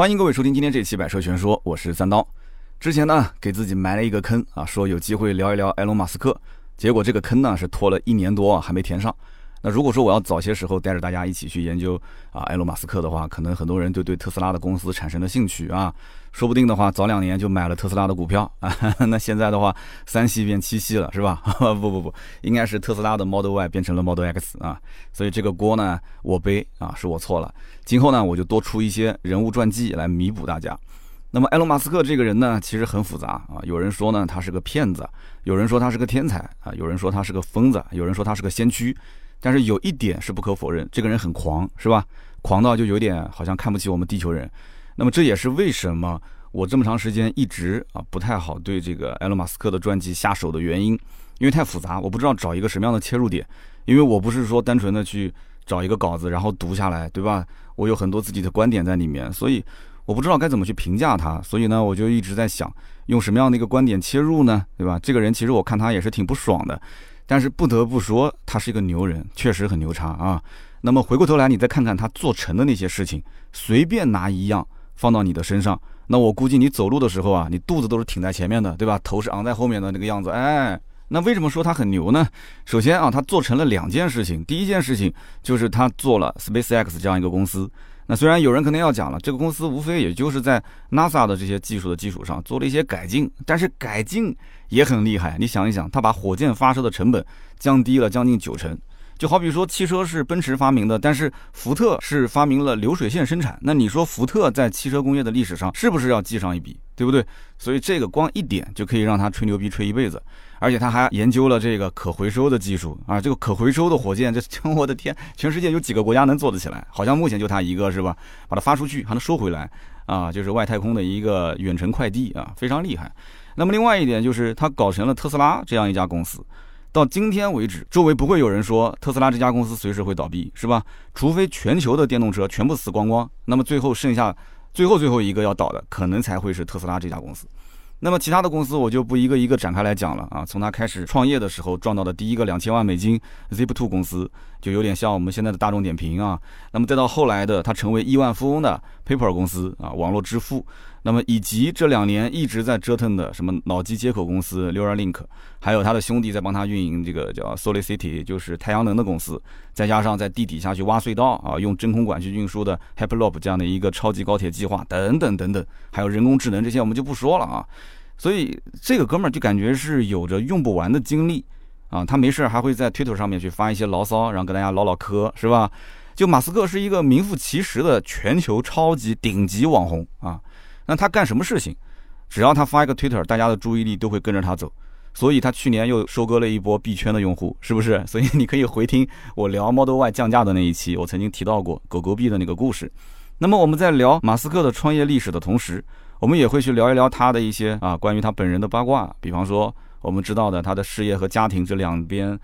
欢迎各位收听今天这期《百车全说》，我是三刀。之前呢，给自己埋了一个坑啊，说有机会聊一聊埃隆·马斯克，结果这个坑呢是拖了一年多啊，还没填上。那如果说我要早些时候带着大家一起去研究啊埃隆·马斯克的话，可能很多人就对特斯拉的公司产生了兴趣啊，说不定的话早两年就买了特斯拉的股票啊。那现在的话，三系变七系了是吧？不不不，应该是特斯拉的 Model Y 变成了 Model X 啊。所以这个锅呢我背啊，是我错了。今后呢我就多出一些人物传记来弥补大家。那么埃隆·马斯克这个人呢，其实很复杂啊。有人说呢他是个骗子，有人说他是个天才啊，有人说他是个疯子，有人说他是个先驱。但是有一点是不可否认，这个人很狂，是吧？狂到就有点好像看不起我们地球人。那么这也是为什么我这么长时间一直啊不太好对这个埃隆·马斯克的传记下手的原因，因为太复杂，我不知道找一个什么样的切入点。因为我不是说单纯的去找一个稿子然后读下来，对吧？我有很多自己的观点在里面，所以我不知道该怎么去评价他。所以呢，我就一直在想用什么样的一个观点切入呢？对吧？这个人其实我看他也是挺不爽的。但是不得不说，他是一个牛人，确实很牛叉啊。那么回过头来，你再看看他做成的那些事情，随便拿一样放到你的身上，那我估计你走路的时候啊，你肚子都是挺在前面的，对吧？头是昂在后面的那个样子。哎，那为什么说他很牛呢？首先啊，他做成了两件事情。第一件事情就是他做了 SpaceX 这样一个公司。那虽然有人可能要讲了，这个公司无非也就是在 NASA 的这些技术的基础上做了一些改进，但是改进也很厉害。你想一想，他把火箭发射的成本降低了将近九成。就好比说，汽车是奔驰发明的，但是福特是发明了流水线生产。那你说福特在汽车工业的历史上是不是要记上一笔，对不对？所以这个光一点就可以让他吹牛逼吹一辈子。而且他还研究了这个可回收的技术啊，这个可回收的火箭，这 我的天，全世界有几个国家能做得起来？好像目前就他一个是吧？把它发出去还能收回来啊，就是外太空的一个远程快递啊，非常厉害。那么另外一点就是他搞成了特斯拉这样一家公司，到今天为止，周围不会有人说特斯拉这家公司随时会倒闭，是吧？除非全球的电动车全部死光光，那么最后剩下最后最后一个要倒的，可能才会是特斯拉这家公司。那么其他的公司我就不一个一个展开来讲了啊。从他开始创业的时候赚到的第一个两千万美金，Zip2 公司就有点像我们现在的大众点评啊。那么再到后来的他成为亿万富翁的 PayPal 公司啊，网络支付。那么以及这两年一直在折腾的什么脑机接口公司 Neuralink，还有他的兄弟在帮他运营这个叫 SolarCity，就是太阳能的公司，再加上在地底下去挖隧道啊，用真空管去运输的 Hyperloop 这样的一个超级高铁计划等等等等，还有人工智能这些我们就不说了啊。所以这个哥们儿就感觉是有着用不完的精力啊，他没事还会在推特上面去发一些牢骚，然后跟大家唠唠嗑，是吧？就马斯克是一个名副其实的全球超级顶级网红啊。那他干什么事情，只要他发一个 Twitter，大家的注意力都会跟着他走。所以他去年又收割了一波币圈的用户，是不是？所以你可以回听我聊 Model Y 降价的那一期，我曾经提到过狗狗币的那个故事。那么我们在聊马斯克的创业历史的同时，我们也会去聊一聊他的一些啊关于他本人的八卦。比方说我们知道的他的事业和家庭这两边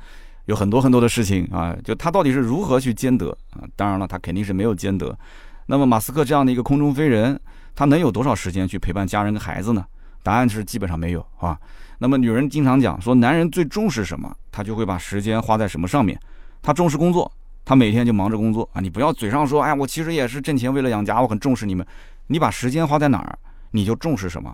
有很多很多的事情啊，就他到底是如何去兼得啊？当然了，他肯定是没有兼得。那么马斯克这样的一个空中飞人。他能有多少时间去陪伴家人跟孩子呢？答案是基本上没有啊。那么女人经常讲说，男人最重视什么，他就会把时间花在什么上面。他重视工作，他每天就忙着工作啊。你不要嘴上说，哎，我其实也是挣钱为了养家，我很重视你们。你把时间花在哪儿，你就重视什么。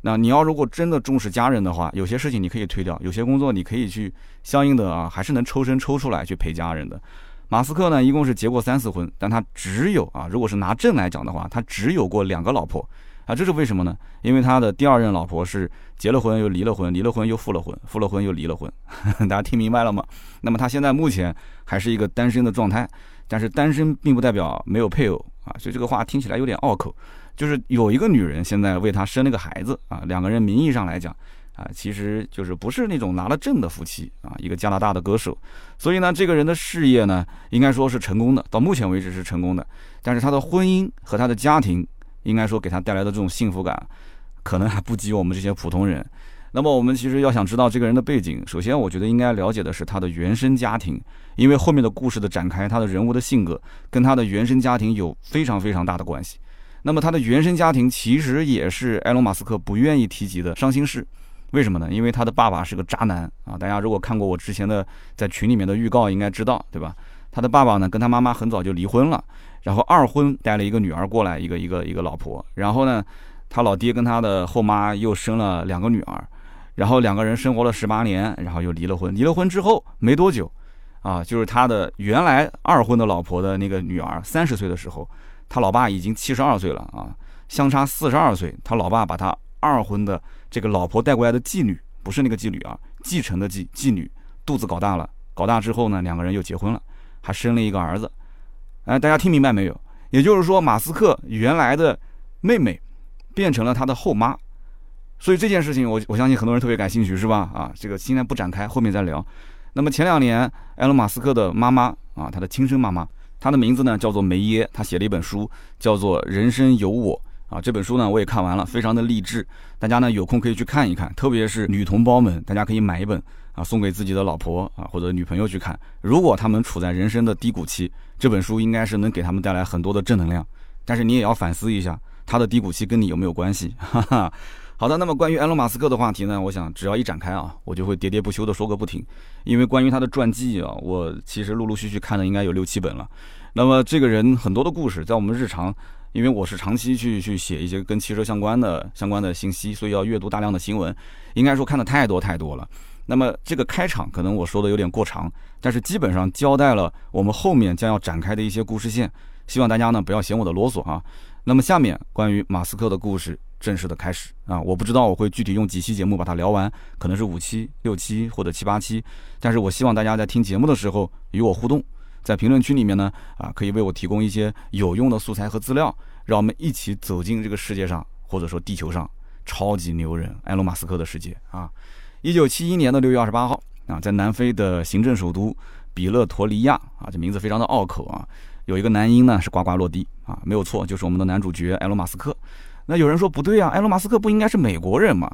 那你要如果真的重视家人的话，有些事情你可以推掉，有些工作你可以去相应的啊，还是能抽身抽出来去陪家人的。马斯克呢，一共是结过三次婚，但他只有啊，如果是拿证来讲的话，他只有过两个老婆啊，这是为什么呢？因为他的第二任老婆是结了婚又离了婚，离了婚又复了婚，复了婚又离了婚，大家听明白了吗？那么他现在目前还是一个单身的状态，但是单身并不代表没有配偶啊，所以这个话听起来有点拗口，就是有一个女人现在为他生了个孩子啊，两个人名义上来讲。啊，其实就是不是那种拿了证的夫妻啊，一个加拿大的歌手，所以呢，这个人的事业呢，应该说是成功的，到目前为止是成功的。但是他的婚姻和他的家庭，应该说给他带来的这种幸福感，可能还不及我们这些普通人。那么我们其实要想知道这个人的背景，首先我觉得应该了解的是他的原生家庭，因为后面的故事的展开，他的人物的性格跟他的原生家庭有非常非常大的关系。那么他的原生家庭其实也是埃隆·马斯克不愿意提及的伤心事。为什么呢？因为他的爸爸是个渣男啊！大家如果看过我之前的在群里面的预告，应该知道，对吧？他的爸爸呢，跟他妈妈很早就离婚了，然后二婚带了一个女儿过来，一个一个一个老婆，然后呢，他老爹跟他的后妈又生了两个女儿，然后两个人生活了十八年，然后又离了婚。离了婚之后没多久，啊，就是他的原来二婚的老婆的那个女儿三十岁的时候，他老爸已经七十二岁了啊，相差四十二岁，他老爸把他二婚的这个老婆带过来的妓女，不是那个妓女啊，继承的妓妓女，肚子搞大了，搞大之后呢，两个人又结婚了，还生了一个儿子。哎，大家听明白没有？也就是说，马斯克原来的妹妹变成了他的后妈，所以这件事情，我我相信很多人特别感兴趣，是吧？啊，这个现在不展开，后面再聊。那么前两年，埃隆·马斯克的妈妈啊，他的亲生妈妈，她的名字呢叫做梅耶，她写了一本书，叫做《人生有我》啊。这本书呢我也看完了，非常的励志，大家呢有空可以去看一看，特别是女同胞们，大家可以买一本。啊，送给自己的老婆啊，或者女朋友去看。如果他们处在人生的低谷期，这本书应该是能给他们带来很多的正能量。但是你也要反思一下，他的低谷期跟你有没有关系？哈哈。好的，那么关于埃隆·马斯克的话题呢，我想只要一展开啊，我就会喋喋不休的说个不停。因为关于他的传记啊，我其实陆陆续续看了应该有六七本了。那么这个人很多的故事，在我们日常，因为我是长期去去写一些跟汽车相关的相关的信息，所以要阅读大量的新闻，应该说看的太多太多了。那么这个开场可能我说的有点过长，但是基本上交代了我们后面将要展开的一些故事线，希望大家呢不要嫌我的啰嗦啊。那么下面关于马斯克的故事正式的开始啊，我不知道我会具体用几期节目把它聊完，可能是五期、六期或者七八期，但是我希望大家在听节目的时候与我互动，在评论区里面呢啊可以为我提供一些有用的素材和资料，让我们一起走进这个世界上或者说地球上超级牛人埃隆·马斯克的世界啊。一九七一年的六月二十八号啊，在南非的行政首都比勒陀利亚啊，这名字非常的拗口啊，有一个男婴呢是呱呱落地啊，没有错，就是我们的男主角埃隆·马斯克。那有人说不对啊，埃隆·马斯克不应该是美国人吗？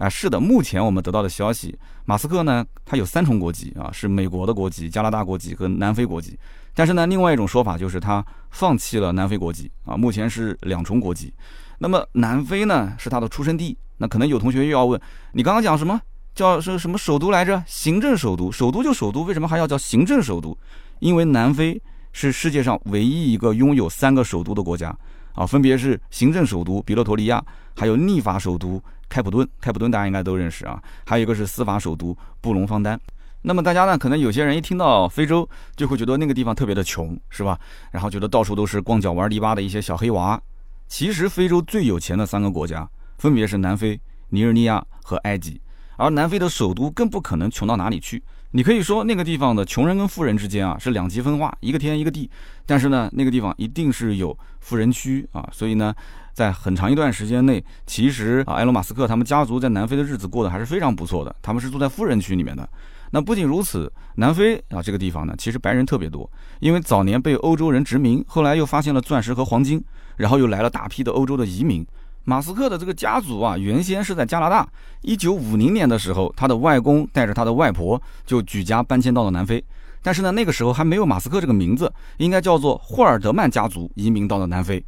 啊，是的，目前我们得到的消息，马斯克呢他有三重国籍啊，是美国的国籍、加拿大国籍和南非国籍。但是呢，另外一种说法就是他放弃了南非国籍啊，目前是两重国籍。那么南非呢是他的出生地，那可能有同学又要问，你刚刚讲什么？叫是什么首都来着？行政首都，首都就首都，为什么还要叫行政首都？因为南非是世界上唯一一个拥有三个首都的国家啊，分别是行政首都比勒陀利亚，还有立法首都开普敦。开普敦大家应该都认识啊，还有一个是司法首都布隆方丹。那么大家呢，可能有些人一听到非洲，就会觉得那个地方特别的穷，是吧？然后觉得到处都是光脚玩泥巴的一些小黑娃。其实非洲最有钱的三个国家，分别是南非、尼日利亚和埃及。而南非的首都更不可能穷到哪里去。你可以说那个地方的穷人跟富人之间啊是两极分化，一个天一个地。但是呢，那个地方一定是有富人区啊。所以呢，在很长一段时间内，其实啊，埃隆·马斯克他们家族在南非的日子过得还是非常不错的。他们是住在富人区里面的。那不仅如此，南非啊这个地方呢，其实白人特别多，因为早年被欧洲人殖民，后来又发现了钻石和黄金，然后又来了大批的欧洲的移民。马斯克的这个家族啊，原先是在加拿大。一九五零年的时候，他的外公带着他的外婆就举家搬迁到了南非。但是呢，那个时候还没有马斯克这个名字，应该叫做霍尔德曼家族移民到了南非。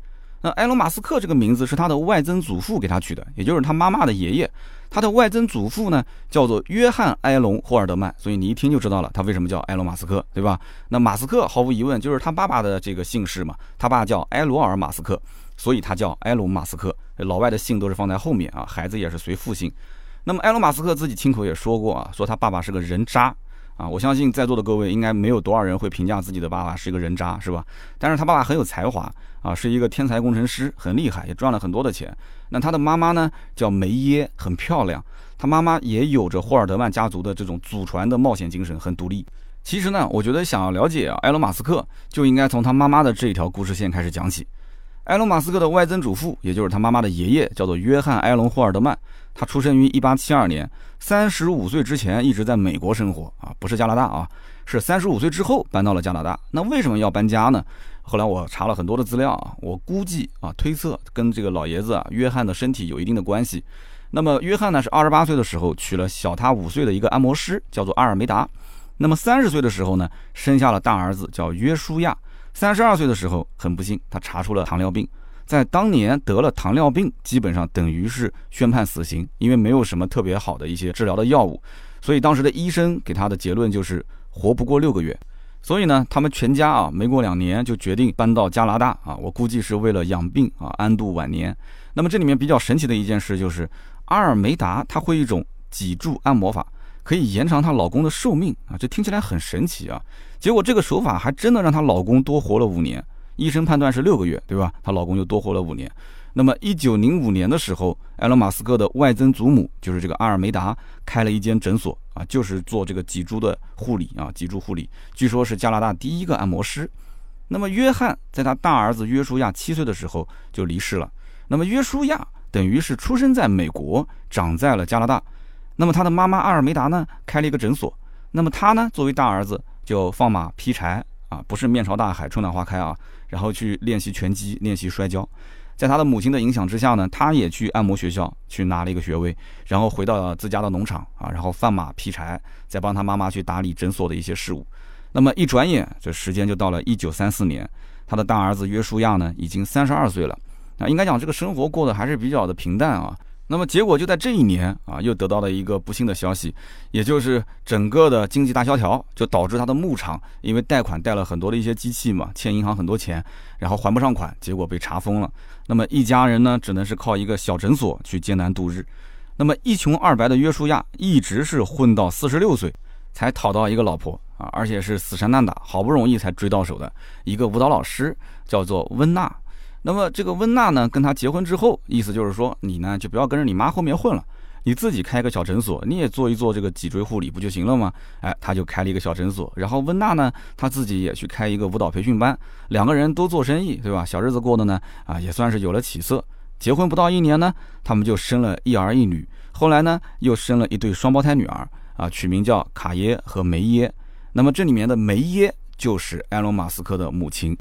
那埃隆·马斯克这个名字是他的外曾祖父给他取的，也就是他妈妈的爷爷。他的外曾祖父呢，叫做约翰·埃隆·霍尔德曼，所以你一听就知道了，他为什么叫埃隆·马斯克，对吧？那马斯克毫无疑问就是他爸爸的这个姓氏嘛，他爸叫埃罗尔·马斯克。所以他叫埃隆·马斯克，老外的姓都是放在后面啊，孩子也是随父姓。那么埃隆·马斯克自己亲口也说过啊，说他爸爸是个人渣啊。我相信在座的各位应该没有多少人会评价自己的爸爸是一个人渣，是吧？但是他爸爸很有才华啊，是一个天才工程师，很厉害，也赚了很多的钱。那他的妈妈呢，叫梅耶，很漂亮。他妈妈也有着霍尔德曼家族的这种祖传的冒险精神，很独立。其实呢，我觉得想要了解啊，埃隆·马斯克，就应该从他妈妈的这一条故事线开始讲起。埃隆·马斯克的外曾祖父，也就是他妈妈的爷爷，叫做约翰·埃隆·霍尔德曼。他出生于1872年，三十五岁之前一直在美国生活啊，不是加拿大啊，是三十五岁之后搬到了加拿大。那为什么要搬家呢？后来我查了很多的资料啊，我估计啊，推测跟这个老爷子啊约翰的身体有一定的关系。那么约翰呢，是二十八岁的时候娶了小他五岁的一个按摩师，叫做阿尔梅达。那么三十岁的时候呢，生下了大儿子，叫约书亚。三十二岁的时候，很不幸，他查出了糖尿病。在当年得了糖尿病，基本上等于是宣判死刑，因为没有什么特别好的一些治疗的药物，所以当时的医生给他的结论就是活不过六个月。所以呢，他们全家啊，没过两年就决定搬到加拿大啊。我估计是为了养病啊，安度晚年。那么这里面比较神奇的一件事就是，阿尔梅达他会一种脊柱按摩法，可以延长她老公的寿命啊。这听起来很神奇啊。结果这个手法还真的让她老公多活了五年。医生判断是六个月，对吧？她老公就多活了五年。那么，一九零五年的时候，埃隆·马斯克的外曾祖母就是这个阿尔梅达，开了一间诊所啊，就是做这个脊柱的护理啊，脊柱护理，据说是加拿大第一个按摩师。那么，约翰在他大儿子约书亚七岁的时候就离世了。那么，约书亚等于是出生在美国，长在了加拿大。那么，他的妈妈阿尔梅达呢，开了一个诊所。那么，他呢，作为大儿子，就放马劈柴啊，不是面朝大海，春暖花开啊，然后去练习拳击，练习摔跤。在他的母亲的影响之下呢，他也去按摩学校去拿了一个学位，然后回到了自家的农场啊，然后放马劈柴，再帮他妈妈去打理诊所的一些事务。那么一转眼，这时间就到了一九三四年，他的大儿子约书亚呢，已经三十二岁了。那应该讲这个生活过得还是比较的平淡啊。那么结果就在这一年啊，又得到了一个不幸的消息，也就是整个的经济大萧条，就导致他的牧场因为贷款贷了很多的一些机器嘛，欠银行很多钱，然后还不上款，结果被查封了。那么一家人呢，只能是靠一个小诊所去艰难度日。那么一穷二白的约书亚，一直是混到四十六岁，才讨到一个老婆啊，而且是死缠烂打，好不容易才追到手的一个舞蹈老师，叫做温娜。那么这个温娜呢，跟他结婚之后，意思就是说，你呢就不要跟着你妈后面混了，你自己开个小诊所，你也做一做这个脊椎护理不就行了吗？哎，他就开了一个小诊所，然后温娜呢，他自己也去开一个舞蹈培训班，两个人都做生意，对吧？小日子过的呢，啊，也算是有了起色。结婚不到一年呢，他们就生了一儿一女，后来呢，又生了一对双胞胎女儿，啊，取名叫卡耶和梅耶。那么这里面的梅耶就是埃隆·马斯克的母亲。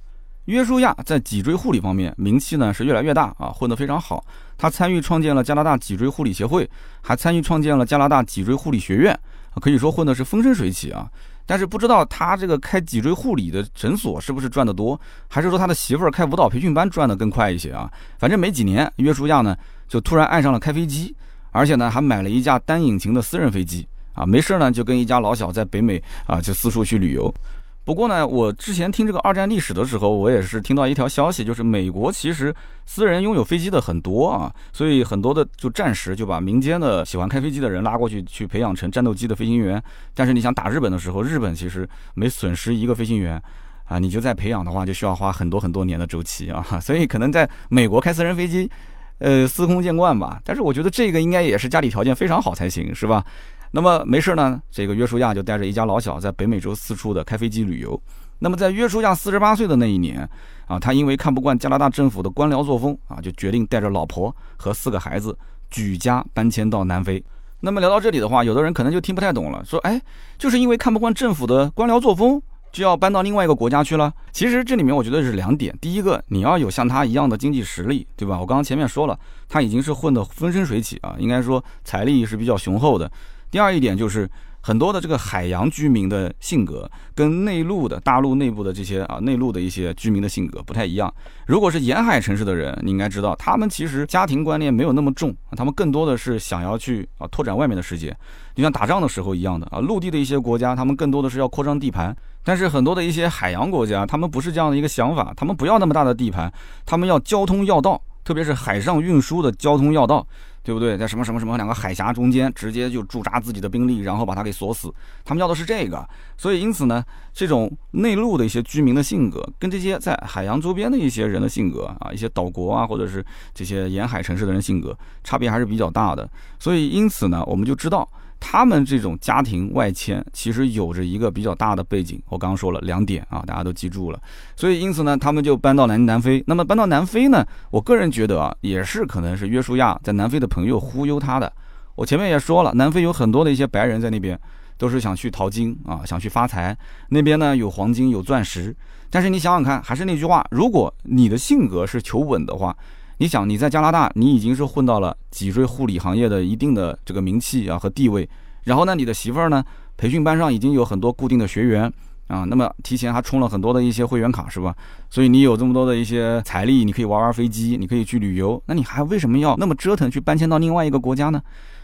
约书亚在脊椎护理方面名气呢是越来越大啊，混得非常好。他参与创建了加拿大脊椎护理协会，还参与创建了加拿大脊椎护理学院，可以说混的是风生水起啊。但是不知道他这个开脊椎护理的诊所是不是赚得多，还是说他的媳妇儿开舞蹈培训班赚得更快一些啊？反正没几年，约书亚呢就突然爱上了开飞机，而且呢还买了一架单引擎的私人飞机啊，没事呢就跟一家老小在北美啊就四处去旅游。不过呢，我之前听这个二战历史的时候，我也是听到一条消息，就是美国其实私人拥有飞机的很多啊，所以很多的就战时就把民间的喜欢开飞机的人拉过去，去培养成战斗机的飞行员。但是你想打日本的时候，日本其实每损失一个飞行员，啊，你就在培养的话，就需要花很多很多年的周期啊，所以可能在美国开私人飞机，呃，司空见惯吧。但是我觉得这个应该也是家里条件非常好才行，是吧？那么没事呢，这个约书亚就带着一家老小在北美洲四处的开飞机旅游。那么在约书亚四十八岁的那一年啊，他因为看不惯加拿大政府的官僚作风啊，就决定带着老婆和四个孩子举家搬迁到南非。那么聊到这里的话，有的人可能就听不太懂了，说哎，就是因为看不惯政府的官僚作风，就要搬到另外一个国家去了？其实这里面我觉得是两点，第一个你要有像他一样的经济实力，对吧？我刚刚前面说了，他已经是混得风生水起啊，应该说财力是比较雄厚的。第二一点就是很多的这个海洋居民的性格跟内陆的大陆内部的这些啊内陆的一些居民的性格不太一样。如果是沿海城市的人，你应该知道，他们其实家庭观念没有那么重，他们更多的是想要去啊拓展外面的世界，就像打仗的时候一样的啊。陆地的一些国家，他们更多的是要扩张地盘，但是很多的一些海洋国家，他们不是这样的一个想法，他们不要那么大的地盘，他们要交通要道，特别是海上运输的交通要道。对不对？在什么什么什么两个海峡中间，直接就驻扎自己的兵力，然后把它给锁死。他们要的是这个，所以因此呢，这种内陆的一些居民的性格，跟这些在海洋周边的一些人的性格啊，一些岛国啊，或者是这些沿海城市的人性格，差别还是比较大的。所以因此呢，我们就知道。他们这种家庭外迁，其实有着一个比较大的背景。我刚刚说了两点啊，大家都记住了。所以因此呢，他们就搬到南南非。那么搬到南非呢，我个人觉得啊，也是可能是约书亚在南非的朋友忽悠他的。我前面也说了，南非有很多的一些白人在那边，都是想去淘金啊，想去发财。那边呢有黄金有钻石，但是你想想看，还是那句话，如果你的性格是求稳的话。你想你在加拿大，你已经是混到了脊椎护理行业的一定的这个名气啊和地位，然后呢，你的媳妇儿呢，培训班上已经有很多固定的学员啊，那么提前还充了很多的一些会员卡是吧？所以你有这么多的一些财力，你可以玩玩飞机，你可以去旅游，那你还为什么要那么折腾去搬迁到另外一个国家呢？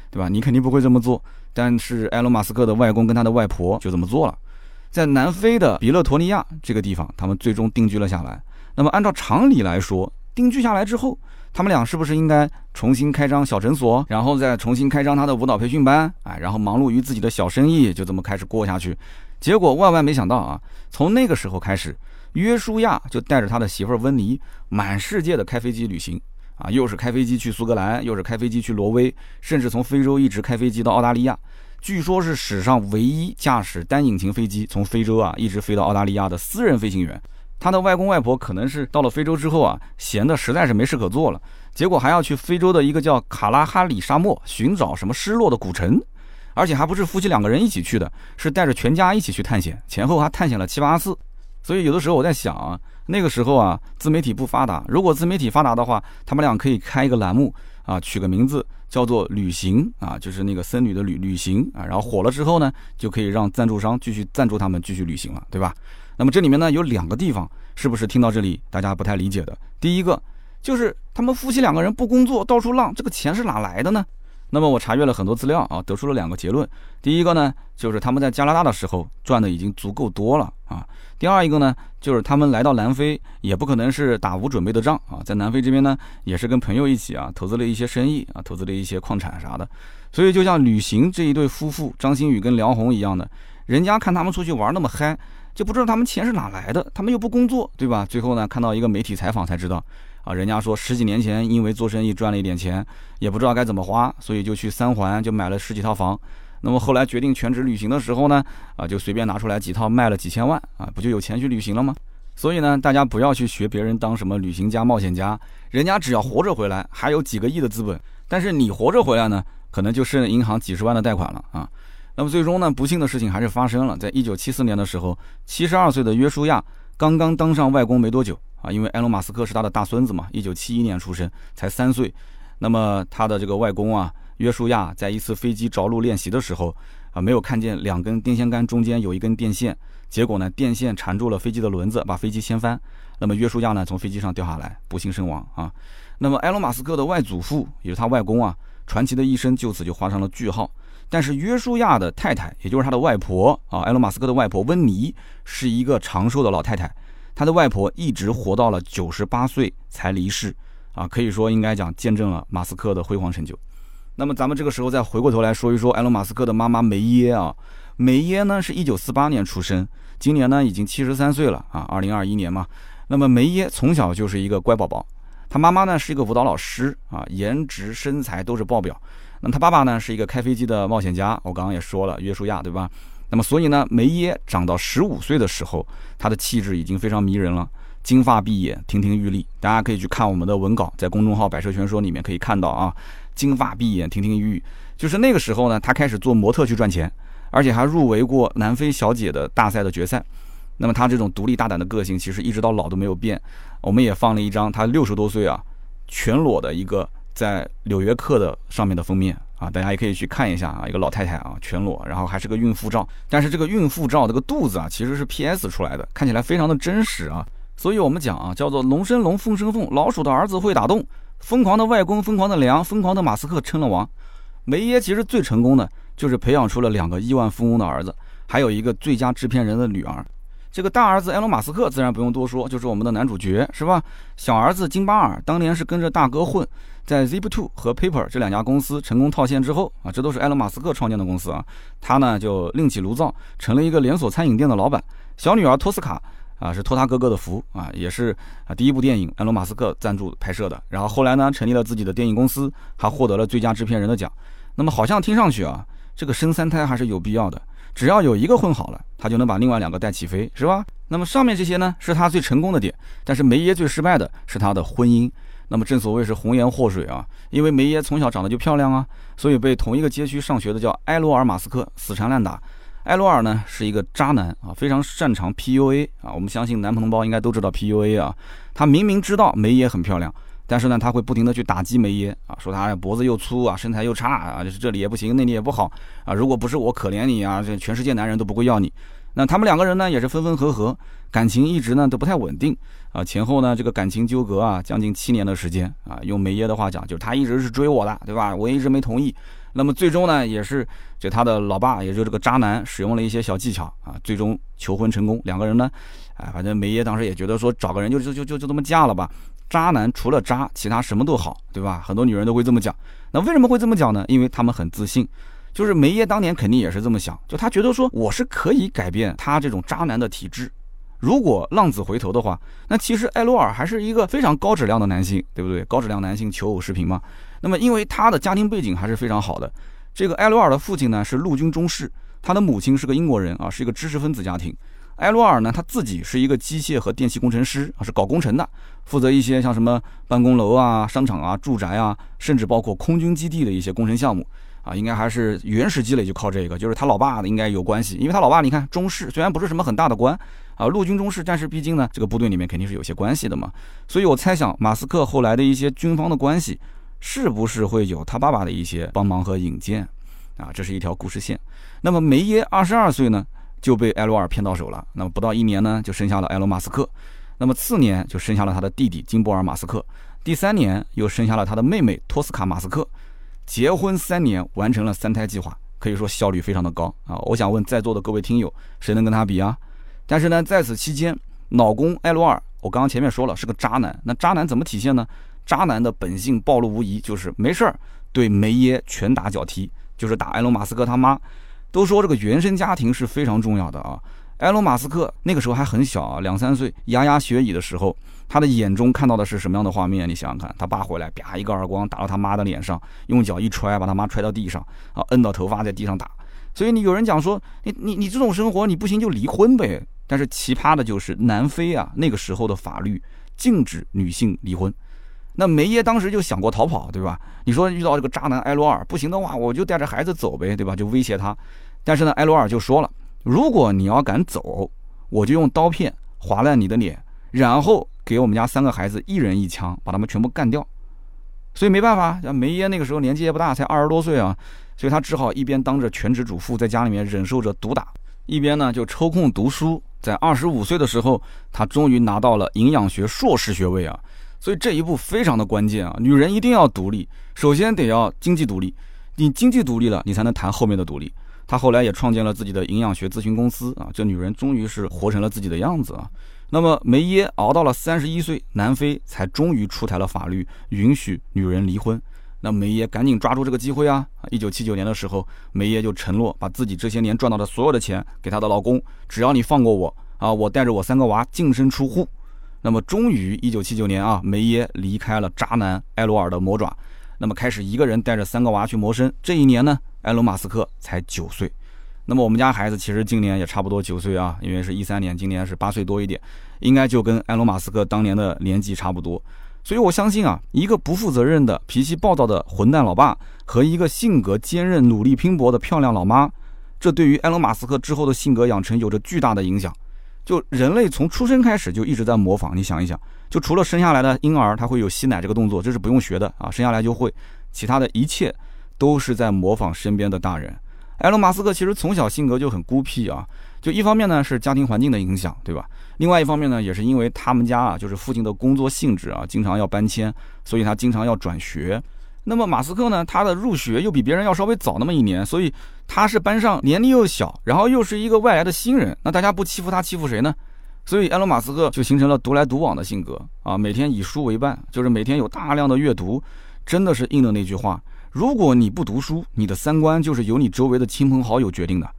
对吧？你肯定不会这么做，但是埃隆·马斯克的外公跟他的外婆就这么做了。在南非的比勒陀尼亚这个地方，他们最终定居了下来。那么按照常理来说，定居下来之后，他们俩是不是应该重新开张小诊所，然后再重新开张他的舞蹈培训班？哎，然后忙碌于自己的小生意，就这么开始过下去。结果万万没想到啊，从那个时候开始，约书亚就带着他的媳妇温妮满世界的开飞机旅行啊，又是开飞机去苏格兰，又是开飞机去挪威，甚至从非洲一直开飞机到澳大利亚。据说，是史上唯一驾驶单引擎飞机从非洲啊一直飞到澳大利亚的私人飞行员。他的外公外婆可能是到了非洲之后啊，闲的实在是没事可做了，结果还要去非洲的一个叫卡拉哈里沙漠寻找什么失落的古城。而且还不是夫妻两个人一起去的，是带着全家一起去探险，前后还探险了七八次。所以有的时候我在想啊，那个时候啊，自媒体不发达，如果自媒体发达的话，他们俩可以开一个栏目啊，取个名字叫做“旅行”啊，就是那个僧侣的旅旅行啊。然后火了之后呢，就可以让赞助商继续赞助他们继续旅行了，对吧？那么这里面呢有两个地方，是不是听到这里大家不太理解的？第一个就是他们夫妻两个人不工作到处浪，这个钱是哪来的呢？那么我查阅了很多资料啊，得出了两个结论。第一个呢，就是他们在加拿大的时候赚的已经足够多了啊。第二一个呢，就是他们来到南非也不可能是打无准备的仗啊，在南非这边呢，也是跟朋友一起啊，投资了一些生意啊，投资了一些矿产啥的。所以就像旅行这一对夫妇张馨予跟梁红一样的，人家看他们出去玩那么嗨，就不知道他们钱是哪来的，他们又不工作，对吧？最后呢，看到一个媒体采访才知道。啊，人家说十几年前因为做生意赚了一点钱，也不知道该怎么花，所以就去三环就买了十几套房。那么后来决定全职旅行的时候呢，啊，就随便拿出来几套卖了几千万，啊，不就有钱去旅行了吗？所以呢，大家不要去学别人当什么旅行家、冒险家，人家只要活着回来还有几个亿的资本，但是你活着回来呢，可能就剩银行几十万的贷款了啊。那么最终呢，不幸的事情还是发生了，在一九七四年的时候，七十二岁的约书亚刚刚当上外公没多久。啊，因为埃隆·马斯克是他的大孙子嘛，一九七一年出生，才三岁。那么他的这个外公啊，约书亚，在一次飞机着陆练习的时候，啊，没有看见两根电线杆中间有一根电线，结果呢，电线缠住了飞机的轮子，把飞机掀翻。那么约书亚呢，从飞机上掉下来，不幸身亡啊。那么埃隆·马斯克的外祖父，也是他外公啊，传奇的一生就此就画上了句号。但是约书亚的太太，也就是他的外婆啊，埃隆·马斯克的外婆温妮，是一个长寿的老太太。他的外婆一直活到了九十八岁才离世，啊，可以说应该讲见证了马斯克的辉煌成就。那么咱们这个时候再回过头来说一说埃隆·马斯克的妈妈梅耶啊，梅耶呢是一九四八年出生，今年呢已经七十三岁了啊，二零二一年嘛。那么梅耶从小就是一个乖宝宝，他妈妈呢是一个舞蹈老师啊，颜值身材都是爆表。那么他爸爸呢是一个开飞机的冒险家，我刚刚也说了约书亚对吧？那么，所以呢，梅耶长到十五岁的时候，他的气质已经非常迷人了，金发碧眼，亭亭玉立。大家可以去看我们的文稿，在公众号“百车全说”里面可以看到啊，金发碧眼，亭亭玉立。就是那个时候呢，他开始做模特去赚钱，而且还入围过南非小姐的大赛的决赛。那么他这种独立大胆的个性，其实一直到老都没有变。我们也放了一张他六十多岁啊，全裸的一个在《纽约客》的上面的封面。啊，大家也可以去看一下啊，一个老太太啊，全裸，然后还是个孕妇照，但是这个孕妇照这个肚子啊，其实是 PS 出来的，看起来非常的真实啊。所以我们讲啊，叫做龙生龙，凤生凤，老鼠的儿子会打洞，疯狂的外公，疯狂的梁，疯狂的马斯克称了王。梅耶其实最成功的就是培养出了两个亿万富翁的儿子，还有一个最佳制片人的女儿。这个大儿子埃隆·马斯克自然不用多说，就是我们的男主角，是吧？小儿子金巴尔当年是跟着大哥混。在 Zip2 和 Paper 这两家公司成功套现之后啊，这都是埃隆·马斯克创建的公司啊，他呢就另起炉灶，成了一个连锁餐饮店的老板。小女儿托斯卡啊，是托他哥哥的福啊，也是啊第一部电影埃隆·马斯克赞助拍摄的。然后后来呢，成立了自己的电影公司，还获得了最佳制片人的奖。那么好像听上去啊，这个生三胎还是有必要的，只要有一个混好了，他就能把另外两个带起飞，是吧？那么上面这些呢，是他最成功的点，但是梅耶最失败的是他的婚姻。那么正所谓是红颜祸水啊，因为梅耶从小长得就漂亮啊，所以被同一个街区上学的叫埃罗尔·马斯克死缠烂打。埃罗尔呢是一个渣男啊，非常擅长 PUA 啊。我们相信男同胞应该都知道 PUA 啊。他明明知道梅耶很漂亮，但是呢他会不停的去打击梅耶啊，说他脖子又粗啊，身材又差啊，就是这里也不行，那里也不好啊。如果不是我可怜你啊，这全世界男人都不会要你。那他们两个人呢也是分分合合。感情一直呢都不太稳定啊，前后呢这个感情纠葛啊，将近七年的时间啊，用梅耶的话讲，就是他一直是追我的，对吧？我一直没同意。那么最终呢，也是就他的老爸，也就这个渣男，使用了一些小技巧啊，最终求婚成功。两个人呢，哎，反正梅耶当时也觉得说，找个人就就就就就这么嫁了吧。渣男除了渣，其他什么都好，对吧？很多女人都会这么讲。那为什么会这么讲呢？因为他们很自信。就是梅耶当年肯定也是这么想，就他觉得说，我是可以改变他这种渣男的体质。如果浪子回头的话，那其实艾罗尔还是一个非常高质量的男性，对不对？高质量男性求偶视频嘛。那么，因为他的家庭背景还是非常好的。这个埃罗尔的父亲呢是陆军中士，他的母亲是个英国人啊，是一个知识分子家庭。埃罗尔呢他自己是一个机械和电气工程师啊，是搞工程的，负责一些像什么办公楼啊、商场啊、住宅啊，甚至包括空军基地的一些工程项目啊，应该还是原始积累就靠这个，就是他老爸的应该有关系，因为他老爸你看中士，虽然不是什么很大的官啊，陆军中士，但是毕竟呢这个部队里面肯定是有些关系的嘛，所以我猜想马斯克后来的一些军方的关系。是不是会有他爸爸的一些帮忙和引荐啊？这是一条故事线。那么梅耶二十二岁呢，就被埃罗尔骗到手了。那么不到一年呢，就生下了埃隆·马斯克。那么次年就生下了他的弟弟金波尔·马斯克。第三年又生下了他的妹妹托斯卡·马斯克。结婚三年完成了三胎计划，可以说效率非常的高啊！我想问在座的各位听友，谁能跟他比啊？但是呢，在此期间，老公埃罗尔，我刚刚前面说了是个渣男。那渣男怎么体现呢？渣男的本性暴露无遗，就是没事儿对梅耶拳打脚踢，就是打埃隆·马斯克他妈。都说这个原生家庭是非常重要的啊。埃隆·马斯克那个时候还很小啊，两三岁，牙牙学语的时候，他的眼中看到的是什么样的画面？你想想看，他爸回来，啪一个耳光打到他妈的脸上，用脚一踹，把他妈踹到地上，啊，摁到头发在地上打。所以你有人讲说，你你你这种生活你不行就离婚呗。但是奇葩的就是南非啊，那个时候的法律禁止女性离婚。那梅耶当时就想过逃跑，对吧？你说遇到这个渣男埃罗尔不行的话，我就带着孩子走呗，对吧？就威胁他。但是呢，埃罗尔就说了，如果你要敢走，我就用刀片划烂你的脸，然后给我们家三个孩子一人一枪，把他们全部干掉。所以没办法，梅耶那个时候年纪也不大，才二十多岁啊，所以他只好一边当着全职主妇在家里面忍受着毒打，一边呢就抽空读书。在二十五岁的时候，他终于拿到了营养学硕士学位啊。所以这一步非常的关键啊！女人一定要独立，首先得要经济独立，你经济独立了，你才能谈后面的独立。她后来也创建了自己的营养学咨询公司啊，这女人终于是活成了自己的样子啊。那么梅耶熬到了三十一岁，南非才终于出台了法律，允许女人离婚。那梅耶赶紧抓住这个机会啊！一九七九年的时候，梅耶就承诺把自己这些年赚到的所有的钱给她的老公，只要你放过我啊，我带着我三个娃净身出户。那么，终于，一九七九年啊，梅耶离开了渣男埃罗尔的魔爪，那么开始一个人带着三个娃去谋生。这一年呢，埃隆·马斯克才九岁。那么我们家孩子其实今年也差不多九岁啊，因为是一三年，今年是八岁多一点，应该就跟埃隆·马斯克当年的年纪差不多。所以我相信啊，一个不负责任的、脾气暴躁的混蛋老爸和一个性格坚韧、努力拼搏的漂亮老妈，这对于埃隆·马斯克之后的性格养成有着巨大的影响。就人类从出生开始就一直在模仿，你想一想，就除了生下来的婴儿他会有吸奶这个动作，这是不用学的啊，生下来就会，其他的一切都是在模仿身边的大人。埃隆·马斯克其实从小性格就很孤僻啊，就一方面呢是家庭环境的影响，对吧？另外一方面呢也是因为他们家啊就是父亲的工作性质啊，经常要搬迁，所以他经常要转学。那么马斯克呢？他的入学又比别人要稍微早那么一年，所以他是班上年龄又小，然后又是一个外来的新人。那大家不欺负他，欺负谁呢？所以埃隆·马斯克就形成了独来独往的性格啊，每天以书为伴，就是每天有大量的阅读。真的是应了那句话：如果你不读书，你的三观就是由你周围的亲朋好友决定的。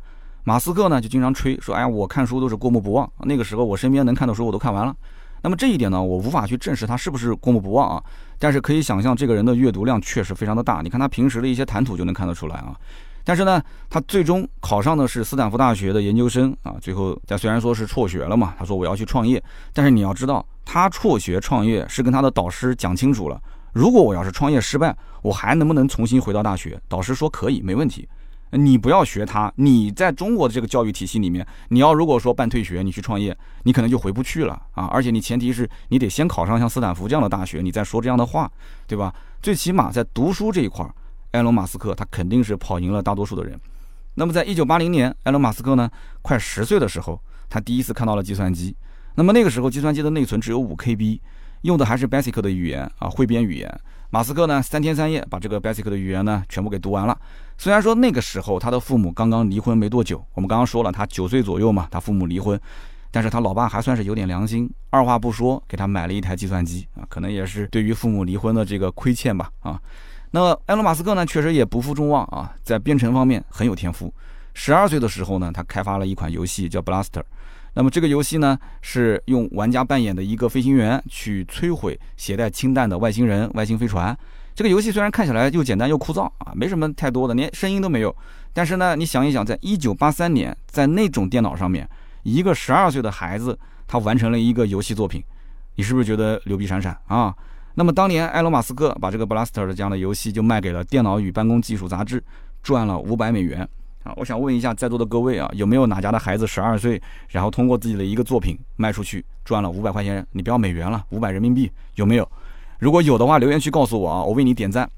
马斯克呢就经常吹说：“哎呀，我看书都是过目不忘。”那个时候我身边能看的书我都看完了。那么这一点呢，我无法去证实他是不是过目不忘啊。但是可以想象，这个人的阅读量确实非常的大。你看他平时的一些谈吐就能看得出来啊。但是呢，他最终考上的是斯坦福大学的研究生啊。最后，他虽然说是辍学了嘛，他说我要去创业。但是你要知道，他辍学创业是跟他的导师讲清楚了。如果我要是创业失败，我还能不能重新回到大学？导师说可以，没问题。你不要学他，你在中国的这个教育体系里面，你要如果说办退学，你去创业，你可能就回不去了啊！而且你前提是你得先考上像斯坦福这样的大学，你再说这样的话，对吧？最起码在读书这一块，埃隆·马斯克他肯定是跑赢了大多数的人。那么在一九八零年，埃隆·马斯克呢快十岁的时候，他第一次看到了计算机。那么那个时候计算机的内存只有五 KB，用的还是 BASIC 的语言啊，汇编语言。马斯克呢，三天三夜把这个 BASIC 的语言呢全部给读完了。虽然说那个时候他的父母刚刚离婚没多久，我们刚刚说了他九岁左右嘛，他父母离婚，但是他老爸还算是有点良心，二话不说给他买了一台计算机啊，可能也是对于父母离婚的这个亏欠吧啊。那埃隆·马斯克呢，确实也不负众望啊，在编程方面很有天赋。十二岁的时候呢，他开发了一款游戏叫 Blaster。那么这个游戏呢，是用玩家扮演的一个飞行员去摧毁携带氢弹的外星人、外星飞船。这个游戏虽然看起来又简单又枯燥啊，没什么太多的，连声音都没有。但是呢，你想一想，在一九八三年，在那种电脑上面，一个十二岁的孩子他完成了一个游戏作品，你是不是觉得牛逼闪闪啊？那么当年埃隆·马斯克把这个 Blaster 的这样的游戏就卖给了《电脑与办公技术》杂志，赚了五百美元。啊，我想问一下在座的各位啊，有没有哪家的孩子十二岁，然后通过自己的一个作品卖出去赚了五百块钱？你不要美元了，五百人民币有没有？如果有的话，留言区告诉我啊，我为你点赞。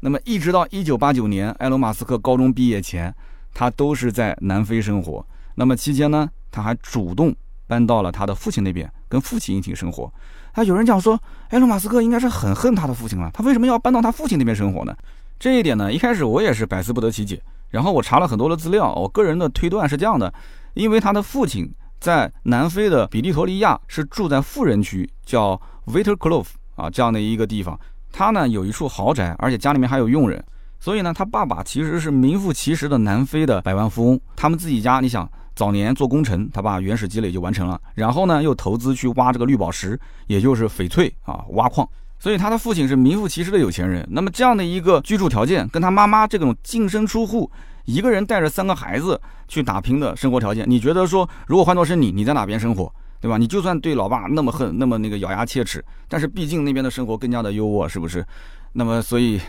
那么一直到一九八九年，埃隆·马斯克高中毕业前，他都是在南非生活。那么期间呢，他还主动搬到了他的父亲那边，跟父亲一起生活。啊，有人讲说，埃隆·马斯克应该是很恨他的父亲了，他为什么要搬到他父亲那边生活呢？这一点呢，一开始我也是百思不得其解。然后我查了很多的资料，我个人的推断是这样的：因为他的父亲在南非的比利托利亚是住在富人区，叫 v i t e r c l o v e 啊这样的一个地方。他呢有一处豪宅，而且家里面还有佣人，所以呢他爸爸其实是名副其实的南非的百万富翁。他们自己家，你想早年做工程，他把原始积累就完成了，然后呢又投资去挖这个绿宝石，也就是翡翠啊挖矿。所以他的父亲是名副其实的有钱人。那么这样的一个居住条件，跟他妈妈这种净身出户，一个人带着三个孩子去打拼的生活条件，你觉得说，如果换作是你，你在哪边生活，对吧？你就算对老爸那么恨，那么那个咬牙切齿，但是毕竟那边的生活更加的优渥，是不是？那么所以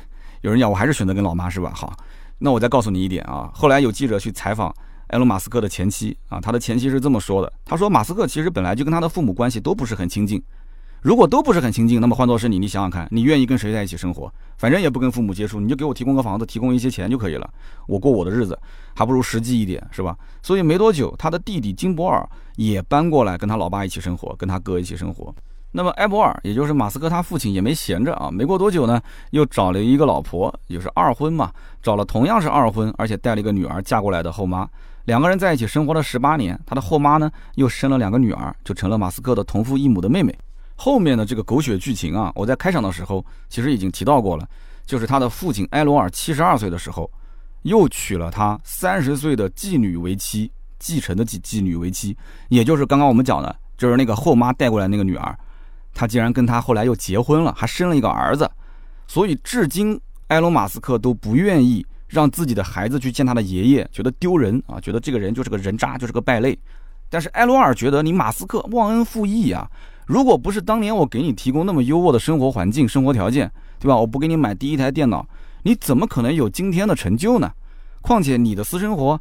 有人讲，我还是选择跟老妈，是吧？好，那我再告诉你一点啊。后来有记者去采访埃隆·马斯克的前妻啊，他的前妻是这么说的，他说马斯克其实本来就跟他的父母关系都不是很亲近。如果都不是很亲近，那么换作是你，你想想看，你愿意跟谁在一起生活？反正也不跟父母接触，你就给我提供个房子，提供一些钱就可以了，我过我的日子，还不如实际一点，是吧？所以没多久，他的弟弟金博尔也搬过来跟他老爸一起生活，跟他哥一起生活。那么埃博尔，也就是马斯克他父亲也没闲着啊，没过多久呢，又找了一个老婆，就是二婚嘛，找了同样是二婚，而且带了一个女儿嫁过来的后妈，两个人在一起生活了十八年，他的后妈呢又生了两个女儿，就成了马斯克的同父异母的妹妹。后面的这个狗血剧情啊，我在开场的时候其实已经提到过了，就是他的父亲埃罗尔七十二岁的时候，又娶了他三十岁的继女为妻，继承的继继女为妻，也就是刚刚我们讲的，就是那个后妈带过来那个女儿，他竟然跟他后来又结婚了，还生了一个儿子，所以至今埃隆马斯克都不愿意让自己的孩子去见他的爷爷，觉得丢人啊，觉得这个人就是个人渣，就是个败类。但是埃罗尔觉得你马斯克忘恩负义啊。如果不是当年我给你提供那么优渥的生活环境、生活条件，对吧？我不给你买第一台电脑，你怎么可能有今天的成就呢？况且你的私生活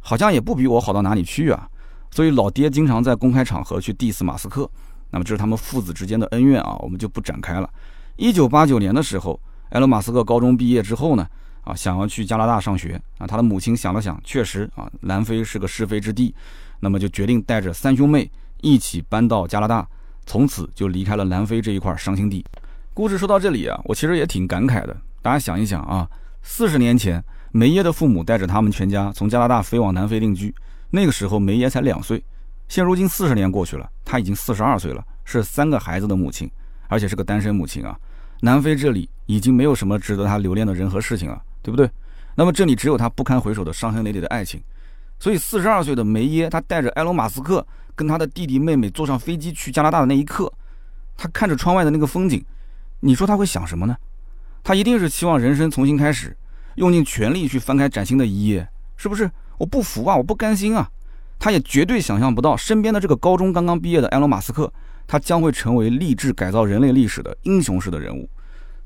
好像也不比我好到哪里去啊！所以老爹经常在公开场合去 diss 马斯克。那么这是他们父子之间的恩怨啊，我们就不展开了。一九八九年的时候，埃隆·马斯克高中毕业之后呢，啊，想要去加拿大上学啊，他的母亲想了想，确实啊，南非是个是非之地，那么就决定带着三兄妹一起搬到加拿大。从此就离开了南非这一块伤心地。故事说到这里啊，我其实也挺感慨的。大家想一想啊，四十年前，梅耶的父母带着他们全家从加拿大飞往南非定居。那个时候梅耶才两岁。现如今四十年过去了，他已经四十二岁了，是三个孩子的母亲，而且是个单身母亲啊。南非这里已经没有什么值得他留恋的人和事情了，对不对？那么这里只有他不堪回首的伤痕累累的爱情。所以四十二岁的梅耶，他带着埃隆·马斯克。跟他的弟弟妹妹坐上飞机去加拿大的那一刻，他看着窗外的那个风景，你说他会想什么呢？他一定是希望人生重新开始，用尽全力去翻开崭新的一页，是不是？我不服啊，我不甘心啊！他也绝对想象不到身边的这个高中刚刚毕业的埃隆·马斯克，他将会成为励志改造人类历史的英雄式的人物。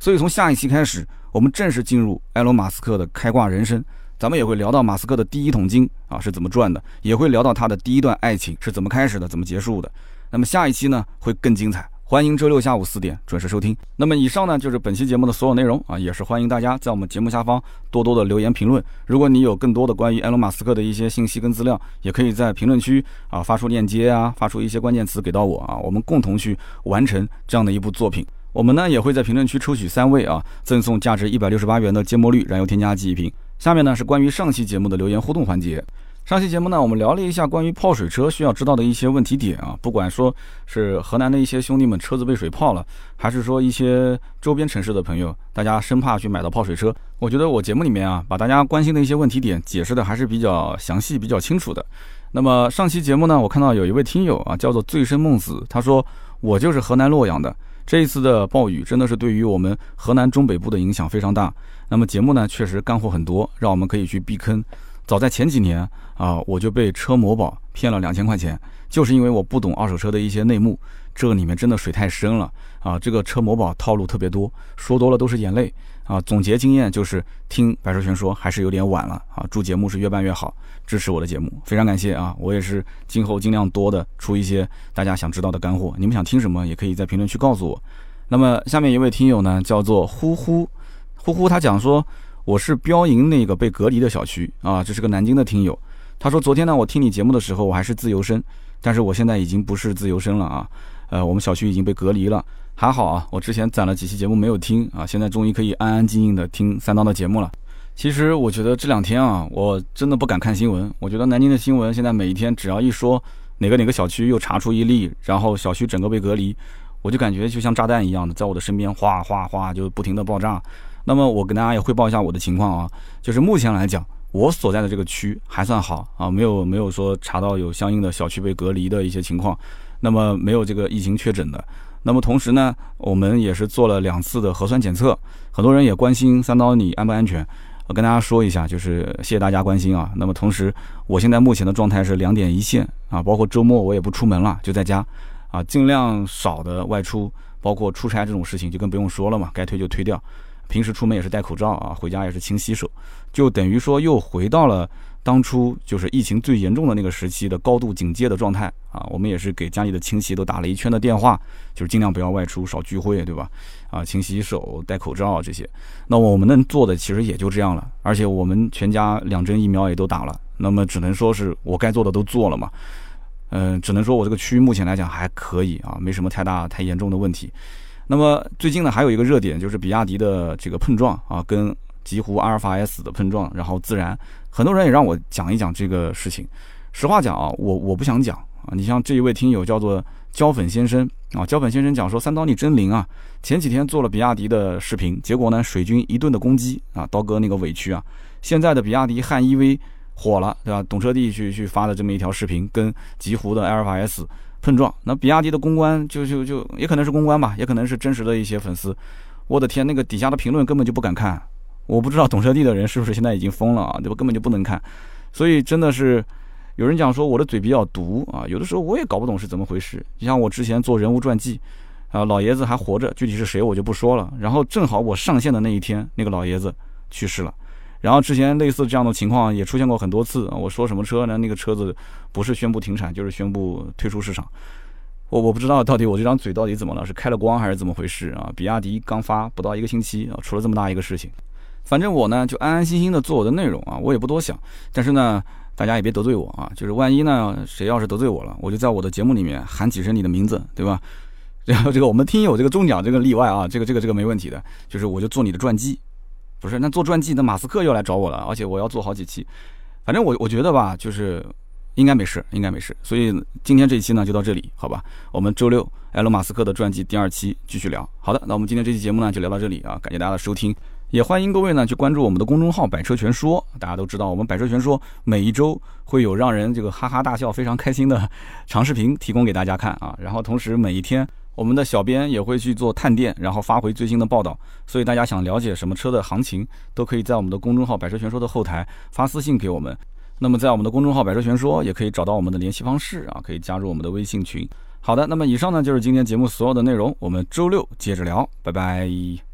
所以从下一期开始，我们正式进入埃隆·马斯克的开挂人生。咱们也会聊到马斯克的第一桶金啊是怎么赚的，也会聊到他的第一段爱情是怎么开始的，怎么结束的。那么下一期呢会更精彩，欢迎周六下午四点准时收听。那么以上呢就是本期节目的所有内容啊，也是欢迎大家在我们节目下方多多的留言评论。如果你有更多的关于埃隆·马斯克的一些信息跟资料，也可以在评论区啊发出链接啊，发出一些关键词给到我啊，我们共同去完成这样的一部作品。我们呢也会在评论区抽取三位啊，赠送价值一百六十八元的芥末绿燃油添加剂一瓶。下面呢是关于上期节目的留言互动环节。上期节目呢，我们聊了一下关于泡水车需要知道的一些问题点啊，不管说是河南的一些兄弟们车子被水泡了，还是说一些周边城市的朋友，大家生怕去买到泡水车，我觉得我节目里面啊，把大家关心的一些问题点解释的还是比较详细、比较清楚的。那么上期节目呢，我看到有一位听友啊，叫做醉生梦死，他说我就是河南洛阳的，这一次的暴雨真的是对于我们河南中北部的影响非常大。那么节目呢，确实干货很多，让我们可以去避坑。早在前几年啊，我就被车模宝骗了两千块钱，就是因为我不懂二手车的一些内幕，这里面真的水太深了啊！这个车模宝套路特别多，说多了都是眼泪啊！总结经验就是听百车全说还是有点晚了啊！祝节目是越办越好，支持我的节目，非常感谢啊！我也是今后尽量多的出一些大家想知道的干货，你们想听什么也可以在评论区告诉我。那么下面一位听友呢，叫做呼呼呼呼，他讲说。我是标营那个被隔离的小区啊，这是个南京的听友。他说，昨天呢，我听你节目的时候，我还是自由身，但是我现在已经不是自由身了啊。呃，我们小区已经被隔离了，还好啊，我之前攒了几期节目没有听啊，现在终于可以安安静静的听三刀的节目了。其实我觉得这两天啊，我真的不敢看新闻。我觉得南京的新闻现在每一天只要一说哪个哪个小区又查出一例，然后小区整个被隔离，我就感觉就像炸弹一样的在我的身边哗哗哗就不停的爆炸。那么我跟大家也汇报一下我的情况啊，就是目前来讲，我所在的这个区还算好啊，没有没有说查到有相应的小区被隔离的一些情况，那么没有这个疫情确诊的。那么同时呢，我们也是做了两次的核酸检测，很多人也关心三刀你安不安全，我跟大家说一下，就是谢谢大家关心啊。那么同时，我现在目前的状态是两点一线啊，包括周末我也不出门了，就在家啊，尽量少的外出，包括出差这种事情就更不用说了嘛，该推就推掉。平时出门也是戴口罩啊，回家也是勤洗手，就等于说又回到了当初就是疫情最严重的那个时期的高度警戒的状态啊。我们也是给家里的亲戚都打了一圈的电话，就是尽量不要外出，少聚会，对吧？啊，勤洗手、戴口罩这些。那我们能做的其实也就这样了，而且我们全家两针疫苗也都打了，那么只能说是我该做的都做了嘛。嗯，只能说我这个区目前来讲还可以啊，没什么太大太严重的问题。那么最近呢，还有一个热点就是比亚迪的这个碰撞啊，跟极狐阿尔法 S 的碰撞，然后自燃，很多人也让我讲一讲这个事情。实话讲啊，我我不想讲啊。你像这一位听友叫做焦粉先生啊，焦粉先生讲说三刀你真灵啊，前几天做了比亚迪的视频，结果呢水军一顿的攻击啊，刀哥那个委屈啊。现在的比亚迪汉 EV 火了，对吧？懂车帝去去发的这么一条视频，跟极狐的阿尔法 S。碰撞，那比亚迪的公关就就就也可能是公关吧，也可能是真实的一些粉丝。我的天，那个底下的评论根本就不敢看，我不知道懂车帝的人是不是现在已经疯了啊？对吧？根本就不能看。所以真的是有人讲说我的嘴比较毒啊，有的时候我也搞不懂是怎么回事。你像我之前做人物传记啊，老爷子还活着，具体是谁我就不说了。然后正好我上线的那一天，那个老爷子去世了。然后之前类似这样的情况也出现过很多次我说什么车呢？那个车子不是宣布停产，就是宣布退出市场。我我不知道到底我这张嘴到底怎么了，是开了光还是怎么回事啊？比亚迪刚发不到一个星期啊，出了这么大一个事情。反正我呢就安安心心的做我的内容啊，我也不多想。但是呢，大家也别得罪我啊，就是万一呢谁要是得罪我了，我就在我的节目里面喊几声你的名字，对吧？然 后这个我们听友这个中奖这个例外啊，这个这个这个没问题的，就是我就做你的传记。不是，那做传记，那马斯克又来找我了，而且我要做好几期。反正我我觉得吧，就是应该没事，应该没事。所以今天这一期呢就到这里，好吧？我们周六埃隆·马斯克的传记第二期继续聊。好的，那我们今天这期节目呢就聊到这里啊，感谢大家的收听，也欢迎各位呢去关注我们的公众号“百车全说”。大家都知道，我们“百车全说”每一周会有让人这个哈哈大笑、非常开心的 长视频提供给大家看啊，然后同时每一天。我们的小编也会去做探店，然后发回最新的报道。所以大家想了解什么车的行情，都可以在我们的公众号“百车全说”的后台发私信给我们。那么在我们的公众号“百车全说”也可以找到我们的联系方式啊，可以加入我们的微信群。好的，那么以上呢就是今天节目所有的内容，我们周六接着聊，拜拜。